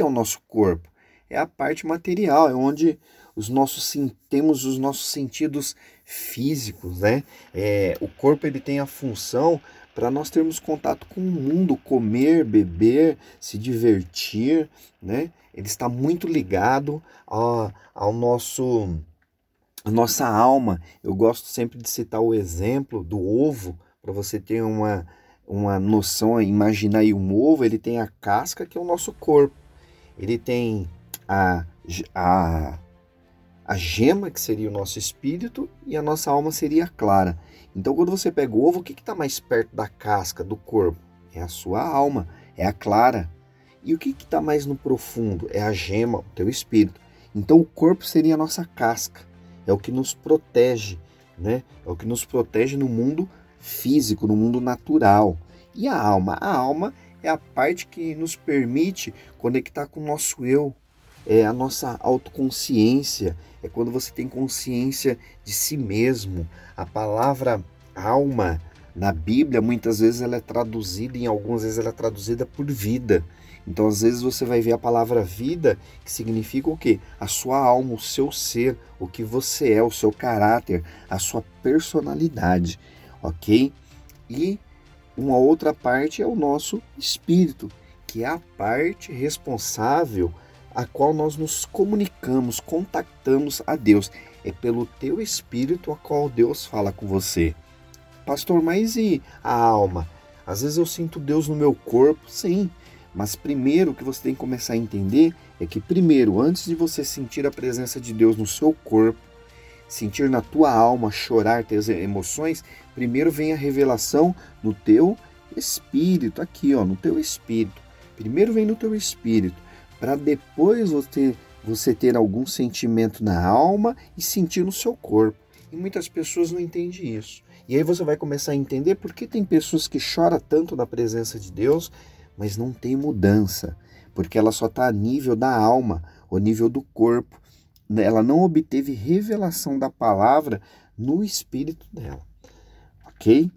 é o nosso corpo? É a parte material, é onde os nossos temos os nossos sentidos físicos, né? É, o corpo ele tem a função para nós termos contato com o mundo, comer, beber, se divertir, né? Ele está muito ligado ao, ao nosso a nossa alma. Eu gosto sempre de citar o exemplo do ovo para você ter uma uma noção, imaginar aí um ovo, ele tem a casca que é o nosso corpo. Ele tem a, a a gema, que seria o nosso espírito, e a nossa alma seria a clara. Então, quando você pega o ovo, o que está mais perto da casca, do corpo? É a sua alma, é a clara. E o que está mais no profundo? É a gema, o teu espírito. Então, o corpo seria a nossa casca, é o que nos protege, né? É o que nos protege no mundo físico, no mundo natural. E a alma? A alma é a parte que nos permite conectar com o nosso eu, é a nossa autoconsciência, é quando você tem consciência de si mesmo. A palavra alma na Bíblia muitas vezes ela é traduzida, em algumas vezes ela é traduzida por vida. Então, às vezes você vai ver a palavra vida, que significa o quê? A sua alma, o seu ser, o que você é, o seu caráter, a sua personalidade, ok? E uma outra parte é o nosso espírito, que é a parte responsável a qual nós nos comunicamos, contactamos a Deus. É pelo teu espírito a qual Deus fala com você. Pastor, mas e a alma? Às vezes eu sinto Deus no meu corpo, sim. Mas primeiro o que você tem que começar a entender é que primeiro, antes de você sentir a presença de Deus no seu corpo, sentir na tua alma, chorar, ter emoções, primeiro vem a revelação no teu espírito, aqui, ó, no teu espírito. Primeiro vem no teu espírito para depois você, você ter algum sentimento na alma e sentir no seu corpo. E muitas pessoas não entendem isso. E aí você vai começar a entender por que tem pessoas que choram tanto na presença de Deus, mas não tem mudança, porque ela só está a nível da alma, o nível do corpo. Ela não obteve revelação da palavra no espírito dela. Ok?